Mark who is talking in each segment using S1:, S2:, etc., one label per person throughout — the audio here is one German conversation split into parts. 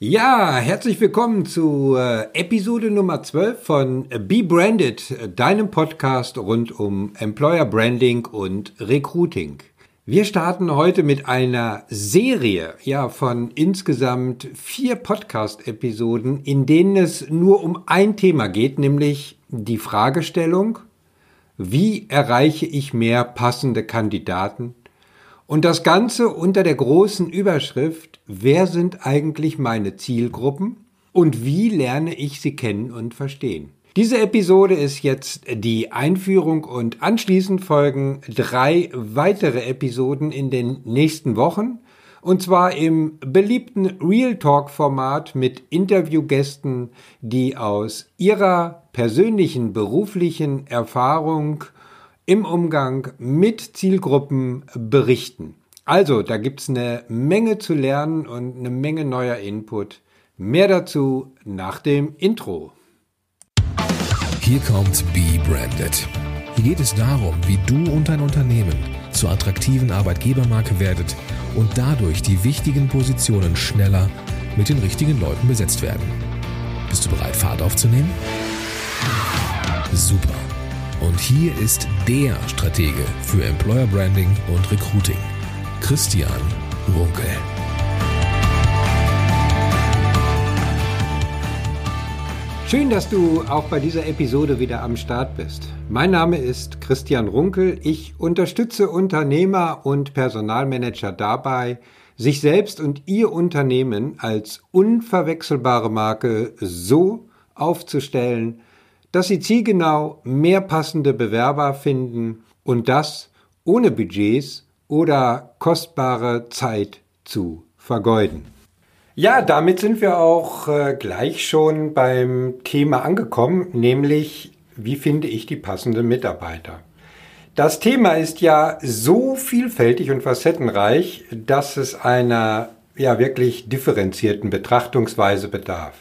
S1: Ja, herzlich willkommen zu äh, Episode Nummer 12 von Be Branded, deinem Podcast rund um Employer Branding und Recruiting. Wir starten heute mit einer Serie, ja, von insgesamt vier Podcast-Episoden, in denen es nur um ein Thema geht, nämlich die Fragestellung, wie erreiche ich mehr passende Kandidaten und das Ganze unter der großen Überschrift, wer sind eigentlich meine Zielgruppen und wie lerne ich sie kennen und verstehen. Diese Episode ist jetzt die Einführung und anschließend folgen drei weitere Episoden in den nächsten Wochen. Und zwar im beliebten Real Talk Format mit Interviewgästen, die aus ihrer persönlichen beruflichen Erfahrung im Umgang mit Zielgruppen berichten. Also, da gibt's eine Menge zu lernen und eine Menge neuer Input. Mehr dazu nach dem Intro.
S2: Hier kommt Be Branded. Hier geht es darum, wie du und dein Unternehmen zur attraktiven Arbeitgebermarke werdet und dadurch die wichtigen Positionen schneller mit den richtigen Leuten besetzt werden. Bist du bereit, Fahrt aufzunehmen? Super. Und hier ist der Stratege für Employer Branding und Recruiting, Christian Runkel.
S1: Schön, dass du auch bei dieser Episode wieder am Start bist. Mein Name ist Christian Runkel. Ich unterstütze Unternehmer und Personalmanager dabei, sich selbst und ihr Unternehmen als unverwechselbare Marke so aufzustellen, dass sie zielgenau mehr passende Bewerber finden und das ohne Budgets oder kostbare Zeit zu vergeuden. Ja, damit sind wir auch äh, gleich schon beim Thema angekommen, nämlich wie finde ich die passenden Mitarbeiter. Das Thema ist ja so vielfältig und facettenreich, dass es einer ja wirklich differenzierten Betrachtungsweise bedarf.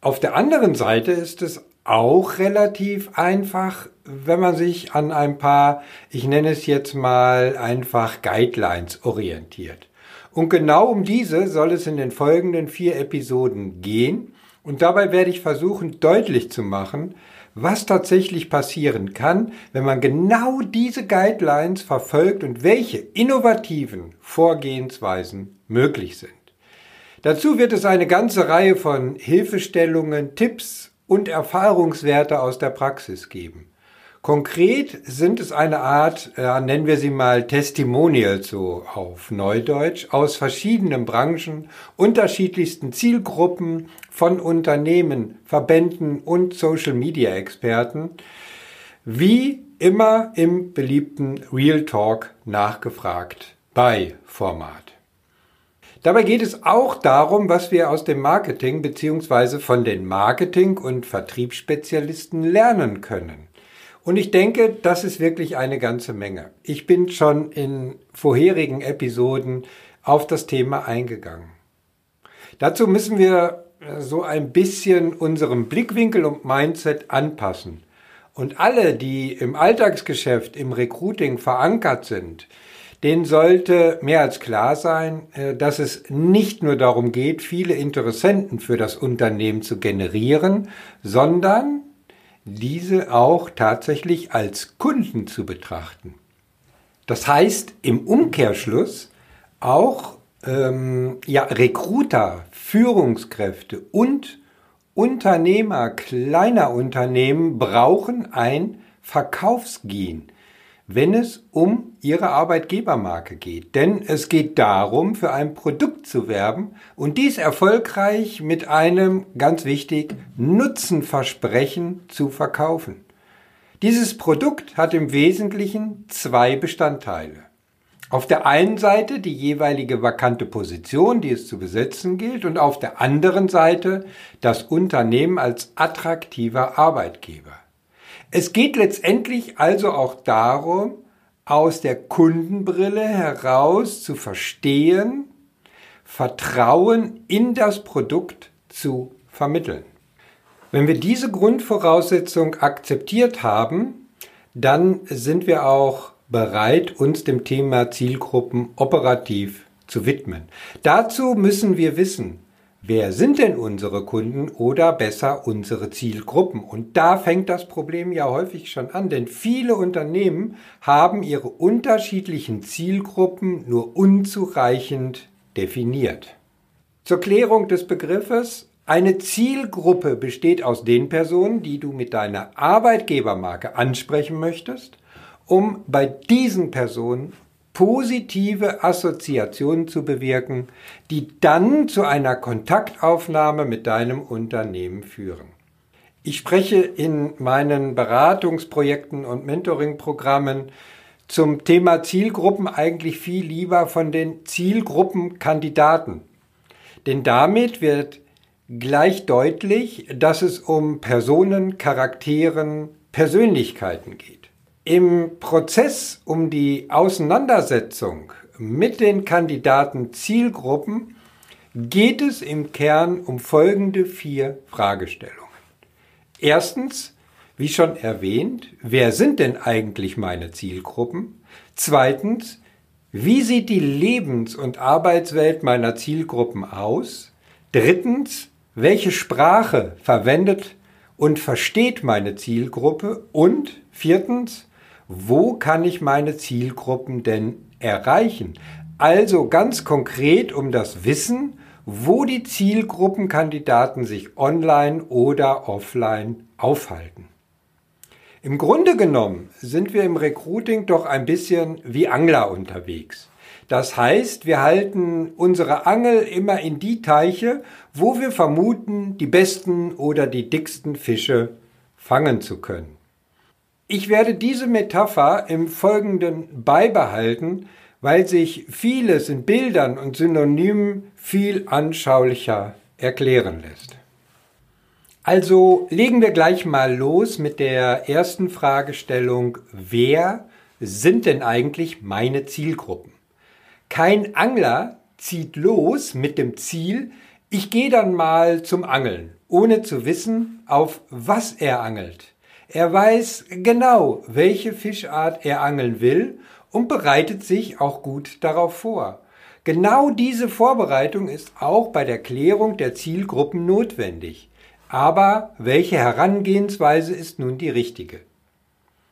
S1: Auf der anderen Seite ist es auch relativ einfach, wenn man sich an ein paar, ich nenne es jetzt mal einfach Guidelines orientiert. Und genau um diese soll es in den folgenden vier Episoden gehen. Und dabei werde ich versuchen deutlich zu machen, was tatsächlich passieren kann, wenn man genau diese Guidelines verfolgt und welche innovativen Vorgehensweisen möglich sind. Dazu wird es eine ganze Reihe von Hilfestellungen, Tipps und Erfahrungswerte aus der Praxis geben. Konkret sind es eine Art, äh, nennen wir sie mal Testimonials so auf Neudeutsch, aus verschiedenen Branchen, unterschiedlichsten Zielgruppen von Unternehmen, Verbänden und Social-Media-Experten, wie immer im beliebten Real Talk nachgefragt bei Format. Dabei geht es auch darum, was wir aus dem Marketing bzw. von den Marketing- und Vertriebsspezialisten lernen können. Und ich denke, das ist wirklich eine ganze Menge. Ich bin schon in vorherigen Episoden auf das Thema eingegangen. Dazu müssen wir äh, so ein bisschen unseren Blickwinkel und Mindset anpassen. Und alle, die im Alltagsgeschäft, im Recruiting verankert sind, denen sollte mehr als klar sein, äh, dass es nicht nur darum geht, viele Interessenten für das Unternehmen zu generieren, sondern diese auch tatsächlich als Kunden zu betrachten. Das heißt im Umkehrschluss auch ähm, ja, Recruiter, Führungskräfte und Unternehmer kleiner Unternehmen brauchen ein Verkaufsgehen wenn es um Ihre Arbeitgebermarke geht. Denn es geht darum, für ein Produkt zu werben und dies erfolgreich mit einem, ganz wichtig, Nutzenversprechen zu verkaufen. Dieses Produkt hat im Wesentlichen zwei Bestandteile. Auf der einen Seite die jeweilige vakante Position, die es zu besetzen gilt, und auf der anderen Seite das Unternehmen als attraktiver Arbeitgeber. Es geht letztendlich also auch darum, aus der Kundenbrille heraus zu verstehen, Vertrauen in das Produkt zu vermitteln. Wenn wir diese Grundvoraussetzung akzeptiert haben, dann sind wir auch bereit, uns dem Thema Zielgruppen operativ zu widmen. Dazu müssen wir wissen, wer sind denn unsere Kunden oder besser unsere Zielgruppen? Und da fängt das Problem ja häufig schon an, denn viele Unternehmen haben ihre unterschiedlichen Zielgruppen nur unzureichend definiert. Zur Klärung des Begriffes eine Zielgruppe besteht aus den Personen, die du mit deiner Arbeitgebermarke ansprechen möchtest, um bei diesen Personen positive Assoziationen zu bewirken, die dann zu einer Kontaktaufnahme mit deinem Unternehmen führen. Ich spreche in meinen Beratungsprojekten und Mentoringprogrammen zum Thema Zielgruppen eigentlich viel lieber von den Zielgruppenkandidaten. Denn damit wird gleich deutlich, dass es um Personen, Charakteren, Persönlichkeiten geht. Im Prozess um die Auseinandersetzung mit den Kandidaten Zielgruppen geht es im Kern um folgende vier Fragestellungen. Erstens, wie schon erwähnt, wer sind denn eigentlich meine Zielgruppen? Zweitens, wie sieht die Lebens- und Arbeitswelt meiner Zielgruppen aus? Drittens, welche Sprache verwendet und versteht meine Zielgruppe? Und viertens, wo kann ich meine Zielgruppen denn erreichen? Also ganz konkret um das Wissen, wo die Zielgruppenkandidaten sich online oder offline aufhalten. Im Grunde genommen sind wir im Recruiting doch ein bisschen wie Angler unterwegs. Das heißt, wir halten unsere Angel immer in die Teiche, wo wir vermuten, die besten oder die dicksten Fische fangen zu können. Ich werde diese Metapher im Folgenden beibehalten, weil sich vieles in Bildern und Synonymen viel anschaulicher erklären lässt. Also legen wir gleich mal los mit der ersten Fragestellung, wer sind denn eigentlich meine Zielgruppen? Kein Angler zieht los mit dem Ziel, ich gehe dann mal zum Angeln, ohne zu wissen, auf was er angelt. Er weiß genau, welche Fischart er angeln will und bereitet sich auch gut darauf vor. Genau diese Vorbereitung ist auch bei der Klärung der Zielgruppen notwendig. Aber welche Herangehensweise ist nun die richtige?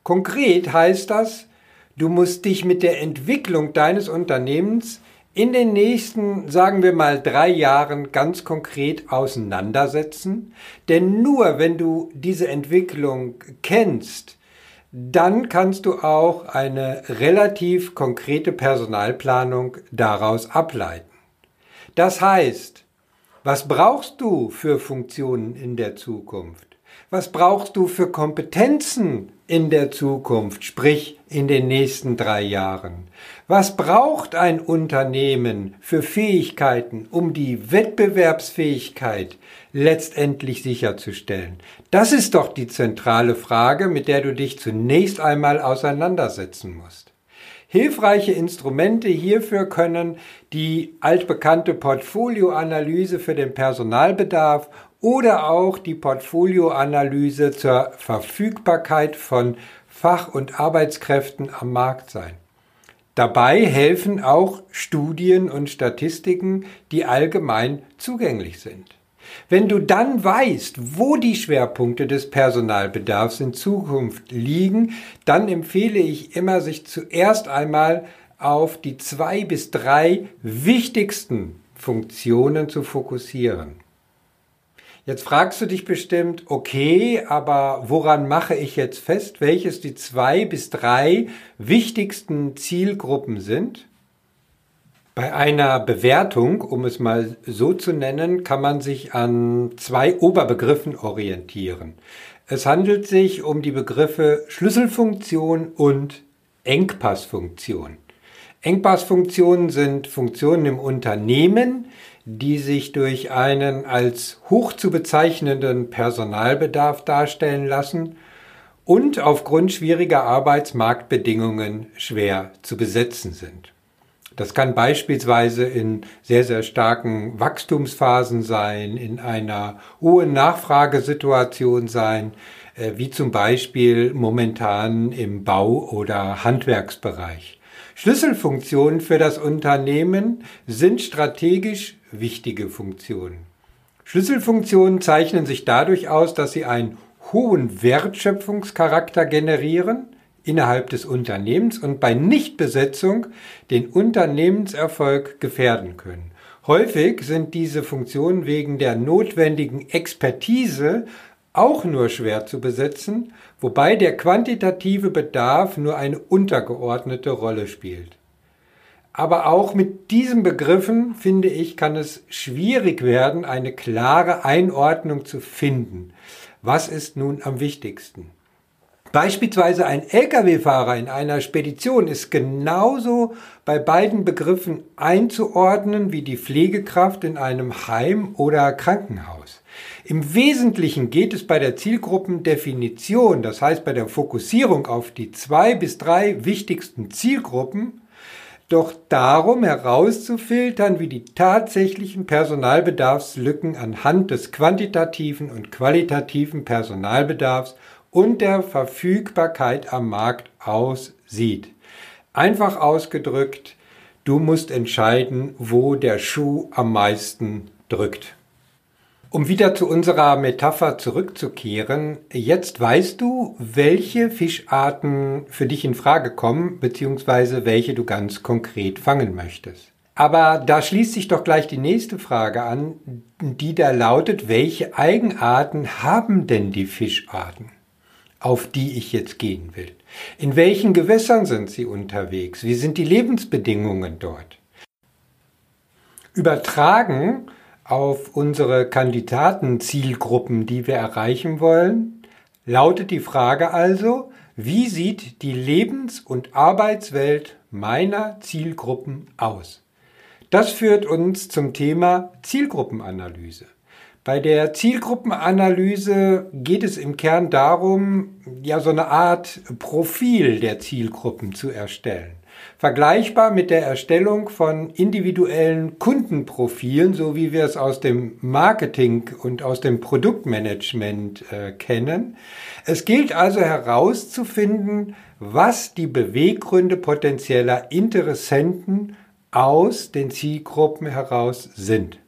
S1: Konkret heißt das, Du musst dich mit der Entwicklung deines Unternehmens in den nächsten, sagen wir mal, drei Jahren ganz konkret auseinandersetzen. Denn nur wenn du diese Entwicklung kennst, dann kannst du auch eine relativ konkrete Personalplanung daraus ableiten. Das heißt, was brauchst du für Funktionen in der Zukunft? Was brauchst du für Kompetenzen in der Zukunft, sprich in den nächsten drei Jahren? Was braucht ein Unternehmen für Fähigkeiten, um die Wettbewerbsfähigkeit letztendlich sicherzustellen? Das ist doch die zentrale Frage, mit der du dich zunächst einmal auseinandersetzen musst. Hilfreiche Instrumente hierfür können die altbekannte Portfolioanalyse für den Personalbedarf oder auch die Portfolioanalyse zur Verfügbarkeit von Fach- und Arbeitskräften am Markt sein. Dabei helfen auch Studien und Statistiken, die allgemein zugänglich sind. Wenn du dann weißt, wo die Schwerpunkte des Personalbedarfs in Zukunft liegen, dann empfehle ich immer, sich zuerst einmal auf die zwei bis drei wichtigsten Funktionen zu fokussieren. Jetzt fragst du dich bestimmt, okay, aber woran mache ich jetzt fest, welches die zwei bis drei wichtigsten Zielgruppen sind? Bei einer Bewertung, um es mal so zu nennen, kann man sich an zwei Oberbegriffen orientieren. Es handelt sich um die Begriffe Schlüsselfunktion und Engpassfunktion. Engpassfunktionen sind Funktionen im Unternehmen, die sich durch einen als hoch zu bezeichnenden Personalbedarf darstellen lassen und aufgrund schwieriger Arbeitsmarktbedingungen schwer zu besetzen sind. Das kann beispielsweise in sehr, sehr starken Wachstumsphasen sein, in einer hohen Nachfragesituation sein, äh, wie zum Beispiel momentan im Bau- oder Handwerksbereich. Schlüsselfunktionen für das Unternehmen sind strategisch wichtige Funktionen. Schlüsselfunktionen zeichnen sich dadurch aus, dass sie einen hohen Wertschöpfungscharakter generieren innerhalb des Unternehmens und bei Nichtbesetzung den Unternehmenserfolg gefährden können. Häufig sind diese Funktionen wegen der notwendigen Expertise auch nur schwer zu besetzen, wobei der quantitative Bedarf nur eine untergeordnete Rolle spielt. Aber auch mit diesen Begriffen, finde ich, kann es schwierig werden, eine klare Einordnung zu finden. Was ist nun am wichtigsten? Beispielsweise ein Lkw-Fahrer in einer Spedition ist genauso bei beiden Begriffen einzuordnen wie die Pflegekraft in einem Heim oder Krankenhaus. Im Wesentlichen geht es bei der Zielgruppendefinition, das heißt bei der Fokussierung auf die zwei bis drei wichtigsten Zielgruppen, doch darum herauszufiltern, wie die tatsächlichen Personalbedarfslücken anhand des quantitativen und qualitativen Personalbedarfs und der Verfügbarkeit am Markt aussieht. Einfach ausgedrückt, du musst entscheiden, wo der Schuh am meisten drückt. Um wieder zu unserer Metapher zurückzukehren, jetzt weißt du, welche Fischarten für dich in Frage kommen, beziehungsweise welche du ganz konkret fangen möchtest. Aber da schließt sich doch gleich die nächste Frage an, die da lautet, welche Eigenarten haben denn die Fischarten? auf die ich jetzt gehen will? In welchen Gewässern sind sie unterwegs? Wie sind die Lebensbedingungen dort? Übertragen auf unsere Kandidatenzielgruppen, die wir erreichen wollen, lautet die Frage also, wie sieht die Lebens- und Arbeitswelt meiner Zielgruppen aus? Das führt uns zum Thema Zielgruppenanalyse. Bei der Zielgruppenanalyse geht es im Kern darum, ja so eine Art Profil der Zielgruppen zu erstellen. Vergleichbar mit der Erstellung von individuellen Kundenprofilen, so wie wir es aus dem Marketing und aus dem Produktmanagement äh, kennen. Es gilt also herauszufinden, was die Beweggründe potenzieller Interessenten aus den Zielgruppen heraus sind.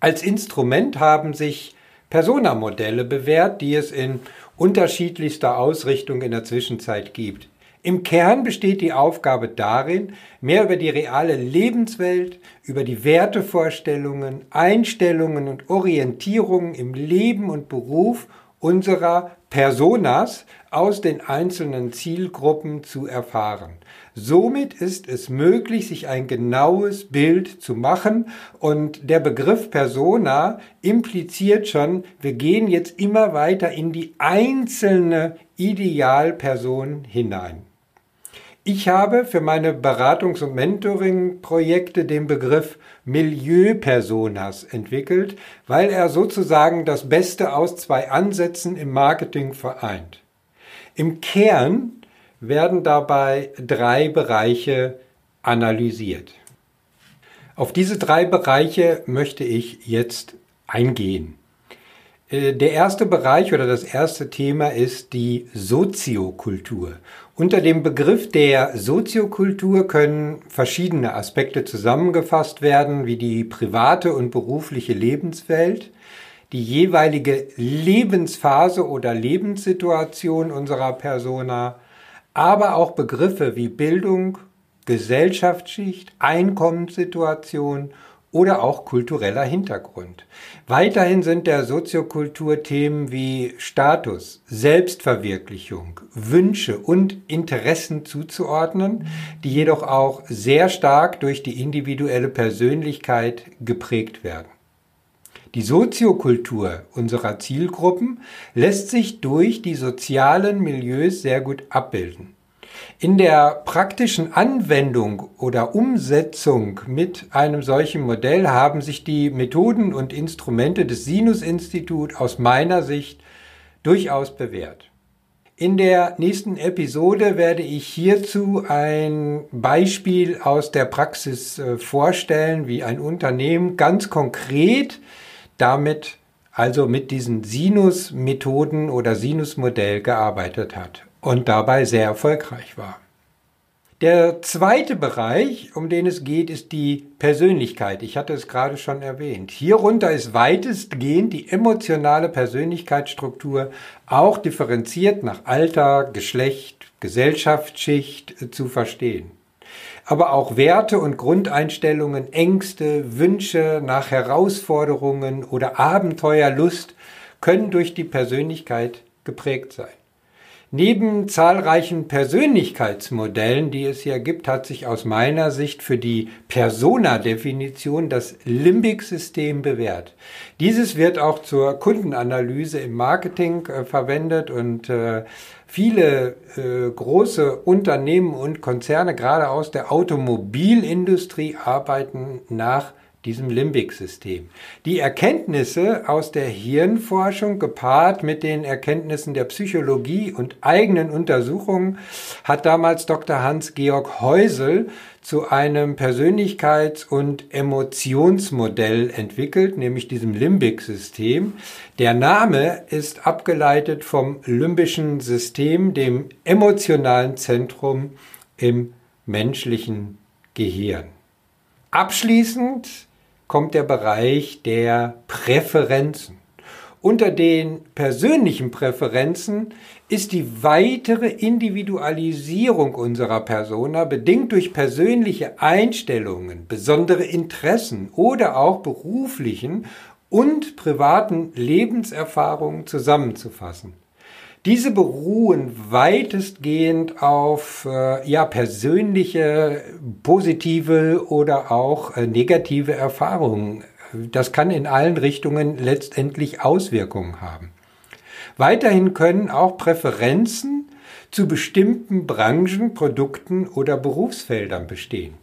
S1: Als Instrument haben sich Persona-Modelle bewährt, die es in unterschiedlichster Ausrichtung in der Zwischenzeit gibt. Im Kern besteht die Aufgabe darin, mehr über die reale Lebenswelt, über die Wertevorstellungen, Einstellungen und Orientierungen im Leben und Beruf unserer Personas aus den einzelnen Zielgruppen zu erfahren. Somit ist es möglich, sich ein genaues Bild zu machen und der Begriff Persona impliziert schon, wir gehen jetzt immer weiter in die einzelne Idealperson hinein. Ich habe für meine Beratungs- und Mentoring-Projekte den Begriff Milieupersonas entwickelt, weil er sozusagen das Beste aus zwei Ansätzen im Marketing vereint. Im Kern werden dabei drei Bereiche analysiert. Auf diese drei Bereiche möchte ich jetzt eingehen. Äh, der erste Bereich oder das erste Thema ist die Soziokultur. Unter dem Begriff der Soziokultur können verschiedene Aspekte zusammengefasst werden, wie die private und berufliche Lebenswelt, die jeweilige Lebensphase oder Lebenssituation unserer Persona, aber auch Begriffe wie Bildung, Gesellschaftsschicht, Einkommenssituation oder auch kultureller Hintergrund. Weiterhin sind der Soziokultur Themen wie Status, Selbstverwirklichung, Wünsche und Interessen zuzuordnen, die jedoch auch sehr stark durch die individuelle Persönlichkeit geprägt werden. Die Soziokultur unserer Zielgruppen lässt sich durch die sozialen Milieus sehr gut abbilden. In der praktischen Anwendung oder Umsetzung mit einem solchen Modell haben sich die Methoden und Instrumente des Sinus-Institut aus meiner Sicht durchaus bewährt. In der nächsten Episode werde ich hierzu ein Beispiel aus der Praxis äh, vorstellen, wie ein Unternehmen ganz konkret damit also mit diesen Sinus-Methoden oder Sinus-Modell gearbeitet hat und dabei sehr erfolgreich war. Der zweite Bereich, um den es geht, ist die Persönlichkeit. Ich hatte es gerade schon erwähnt. Hierunter ist weitestgehend die emotionale Persönlichkeitsstruktur auch differenziert nach Alter, Geschlecht, Gesellschaftsschicht zu verstehen. Aber auch Werte und Grundeinstellungen, Ängste, Wünsche nach Herausforderungen oder Abenteuerlust können durch die Persönlichkeit geprägt sein. Neben zahlreichen Persönlichkeitsmodellen, die es hier gibt, hat sich aus meiner Sicht für die Persona-Definition das Limbic-System bewährt. Dieses wird auch zur Kundenanalyse im Marketing äh, verwendet und äh, viele äh, große Unternehmen und Konzerne, gerade aus der Automobilindustrie, arbeiten nach diesem Limbic-System. Die Erkenntnisse aus der Hirnforschung gepaart mit den Erkenntnissen der Psychologie und eigenen Untersuchungen hat damals Dr. Hans-Georg Heusel zu einem Persönlichkeits- und Emotionsmodell entwickelt, nämlich diesem Limbic-System. Der Name ist abgeleitet vom limbischen System, dem emotionalen Zentrum im menschlichen Gehirn. Abschließend kommt der Bereich der Präferenzen. Unter den persönlichen Präferenzen ist die weitere Individualisierung unserer Persona bedingt durch persönliche Einstellungen, besondere Interessen oder auch beruflichen und privaten Lebenserfahrungen zusammenzufassen. Diese beruhen weitestgehend auf äh, ja, persönliche, positive oder auch äh, negative Erfahrungen. Das kann in allen Richtungen letztendlich Auswirkungen haben. Weiterhin können auch Präferenzen zu bestimmten Branchen, Produkten oder Berufsfeldern bestehen.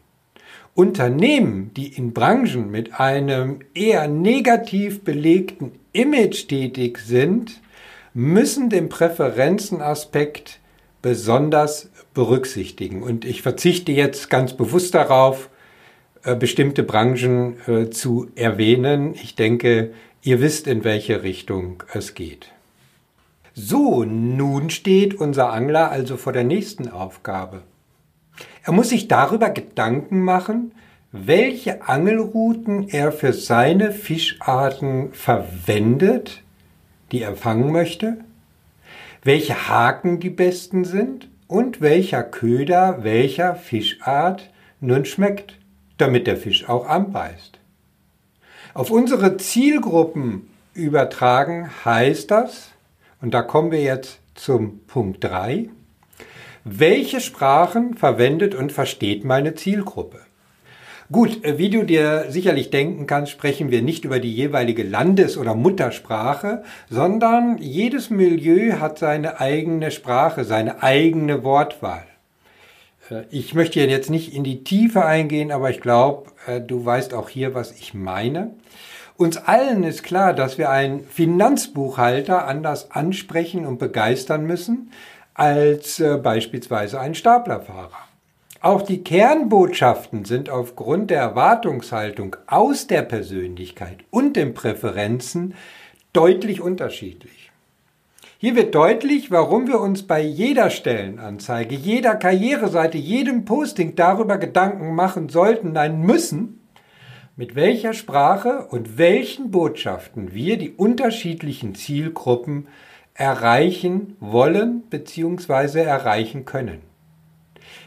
S1: Unternehmen, die in Branchen mit einem eher negativ belegten Image tätig sind, müssen den Präferenzenaspekt besonders berücksichtigen. Und ich verzichte jetzt ganz bewusst darauf, äh, bestimmte Branchen äh, zu erwähnen. Ich denke, ihr wisst, in welche Richtung es geht. So, nun steht unser Angler also vor der nächsten Aufgabe. Er muss sich darüber Gedanken machen, welche Angelrouten er für seine Fischarten verwendet, die er fangen möchte, welche Haken die besten sind und welcher Köder welcher Fischart nun schmeckt, damit der Fisch auch anbeißt. Auf unsere Zielgruppen übertragen heißt das, und da kommen wir jetzt zum Punkt 3, welche Sprachen verwendet und versteht meine Zielgruppe? Gut, äh, wie du dir sicherlich denken kannst, sprechen wir nicht über die jeweilige Landes- oder Muttersprache, sondern jedes Milieu hat seine eigene Sprache, seine eigene Wortwahl. Äh, ich möchte jetzt nicht in die Tiefe eingehen, aber ich glaube, äh, du weißt auch hier, was ich meine. Uns allen ist klar, dass wir einen Finanzbuchhalter anders ansprechen und begeistern müssen als beispielsweise einen Staplerfahrer. Auch die Kernbotschaften sind aufgrund der Erwartungshaltung aus der Persönlichkeit und den Präferenzen deutlich unterschiedlich. Hier wird deutlich, warum wir uns bei jeder Stellenanzeige, jeder Karriereseite, jedem Posting darüber Gedanken machen sollten, nein müssen, mit welcher Sprache und welchen Botschaften wir die unterschiedlichen Zielgruppen erreichen wollen bzw. erreichen können.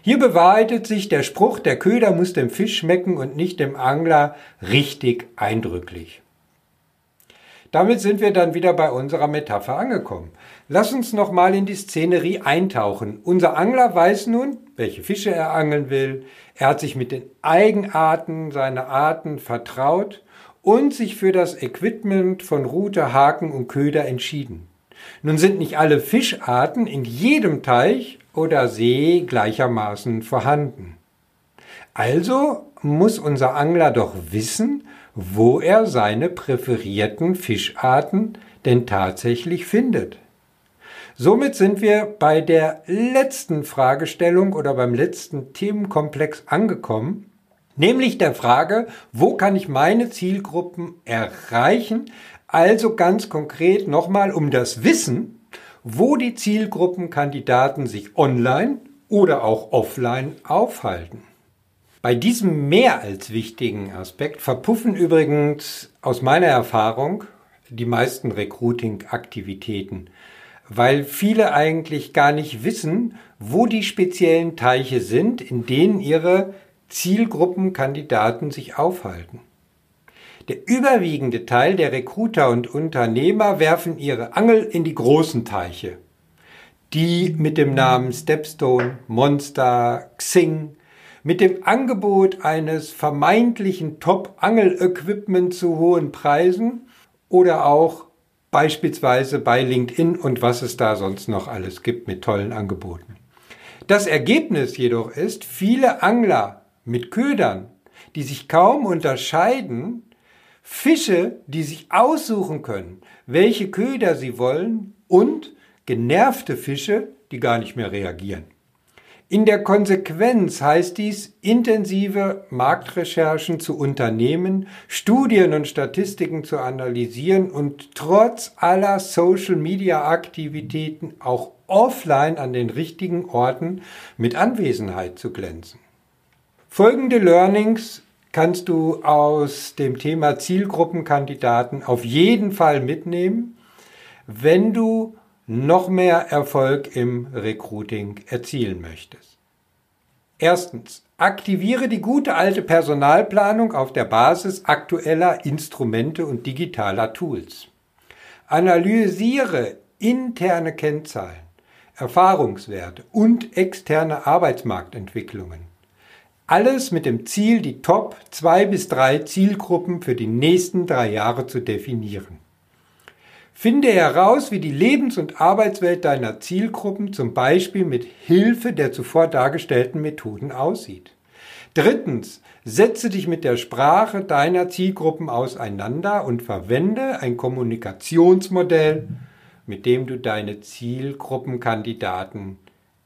S1: Hier bewahrheitet sich der Spruch, der Köder muss dem Fisch schmecken und nicht dem Angler richtig eindrücklich. Damit sind wir dann wieder bei unserer Metapher angekommen. Lass uns nochmal in die Szenerie eintauchen. Unser Angler weiß nun, welche Fische er angeln will. Er hat sich mit den Eigenarten seiner Arten vertraut und sich für das Equipment von Rute, Haken und Köder entschieden. Nun sind nicht alle Fischarten in jedem Teich oder See gleichermaßen vorhanden. Also muss unser Angler doch wissen, wo er seine präferierten Fischarten denn tatsächlich findet. Somit sind wir bei der letzten Fragestellung oder beim letzten Themenkomplex angekommen, nämlich der Frage, wo kann ich meine Zielgruppen erreichen? Also ganz konkret nochmal um das Wissen, wo die Zielgruppenkandidaten sich online oder auch offline aufhalten. Bei diesem mehr als wichtigen Aspekt verpuffen übrigens aus meiner Erfahrung die meisten Recruiting-Aktivitäten, weil viele eigentlich gar nicht wissen, wo die speziellen Teiche sind, in denen ihre Zielgruppenkandidaten sich aufhalten. Der überwiegende Teil der Recruiter und Unternehmer werfen ihre Angel in die großen Teiche, die mit dem Namen Stepstone, Monster, Xing, mit dem Angebot eines vermeintlichen Top-Angel-Equipment zu hohen Preisen oder auch beispielsweise bei LinkedIn und was es da sonst noch alles gibt mit tollen Angeboten. Das Ergebnis jedoch ist, viele Angler mit Ködern, die sich kaum unterscheiden, Fische, die sich aussuchen können, welche Köder sie wollen und genervte Fische, die gar nicht mehr reagieren. In der Konsequenz heißt dies, intensive Marktrecherchen zu unternehmen, Studien und Statistiken zu analysieren und trotz aller Social-Media-Aktivitäten auch offline an den richtigen Orten mit Anwesenheit zu glänzen. Folgende Learnings kannst du aus dem Thema Zielgruppenkandidaten auf jeden Fall mitnehmen, wenn du noch mehr Erfolg im Recruiting erzielen möchtest. Erstens, aktiviere die gute alte Personalplanung auf der Basis aktueller Instrumente und digitaler Tools. Analysiere interne Kennzahlen, Erfahrungswerte und externe Arbeitsmarktentwicklungen. Alles mit dem Ziel, die Top zwei bis drei Zielgruppen für die nächsten drei Jahre zu definieren. Finde heraus, wie die Lebens- und Arbeitswelt deiner Zielgruppen zum Beispiel mit Hilfe der zuvor dargestellten Methoden aussieht. Drittens, setze dich mit der Sprache deiner Zielgruppen auseinander und verwende ein Kommunikationsmodell, mit dem du deine Zielgruppenkandidaten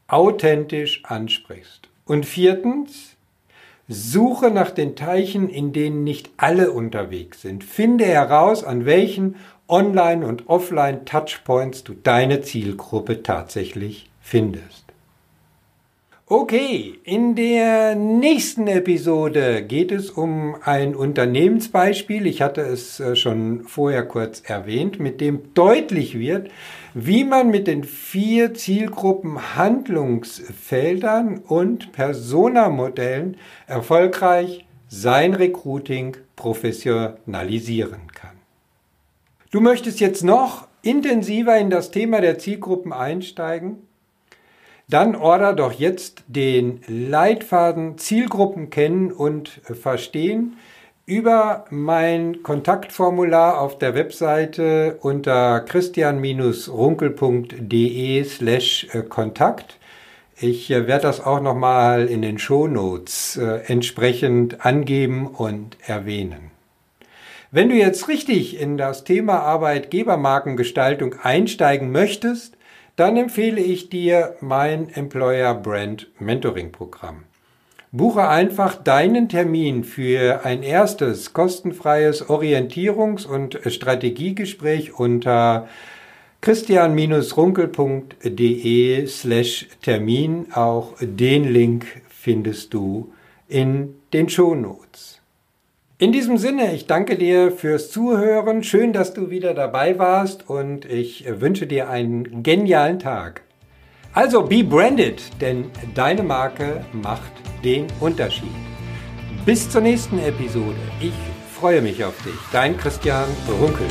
S1: authentisch ansprichst. Und viertens, suche nach den Teichen, in denen nicht alle unterwegs sind. Finde heraus, an welchen Online- und Offline-Touchpoints du deine Zielgruppe tatsächlich findest. Okay, in der nächsten Episode geht es um ein Unternehmensbeispiel. Ich hatte es äh, schon vorher kurz erwähnt, mit dem deutlich wird, wie man mit den vier Zielgruppen Handlungsfeldern und Personamodellen erfolgreich sein Recruiting professionalisieren kann. Du möchtest jetzt noch intensiver in das Thema der Zielgruppen einsteigen? Dann order doch jetzt den Leitfaden Zielgruppen kennen und verstehen über mein Kontaktformular auf der Webseite unter christian-runkel.de slash äh, Kontakt. Ich äh, werde das auch nochmal in den Shownotes äh, entsprechend angeben und erwähnen. Wenn du jetzt richtig in das Thema Arbeitgebermarkengestaltung einsteigen möchtest, dann empfehle ich dir mein Employer Brand Mentoring Programm. Buche einfach deinen Termin für ein erstes kostenfreies Orientierungs- und Strategiegespräch unter christian-runkel.de slash Termin. Auch den Link findest du in den Shownotes. In diesem Sinne, ich danke dir fürs Zuhören. Schön, dass du wieder dabei warst und ich wünsche dir einen genialen Tag. Also be branded, denn deine Marke macht den Unterschied. Bis zur nächsten Episode. Ich freue mich auf dich. Dein Christian Runkel.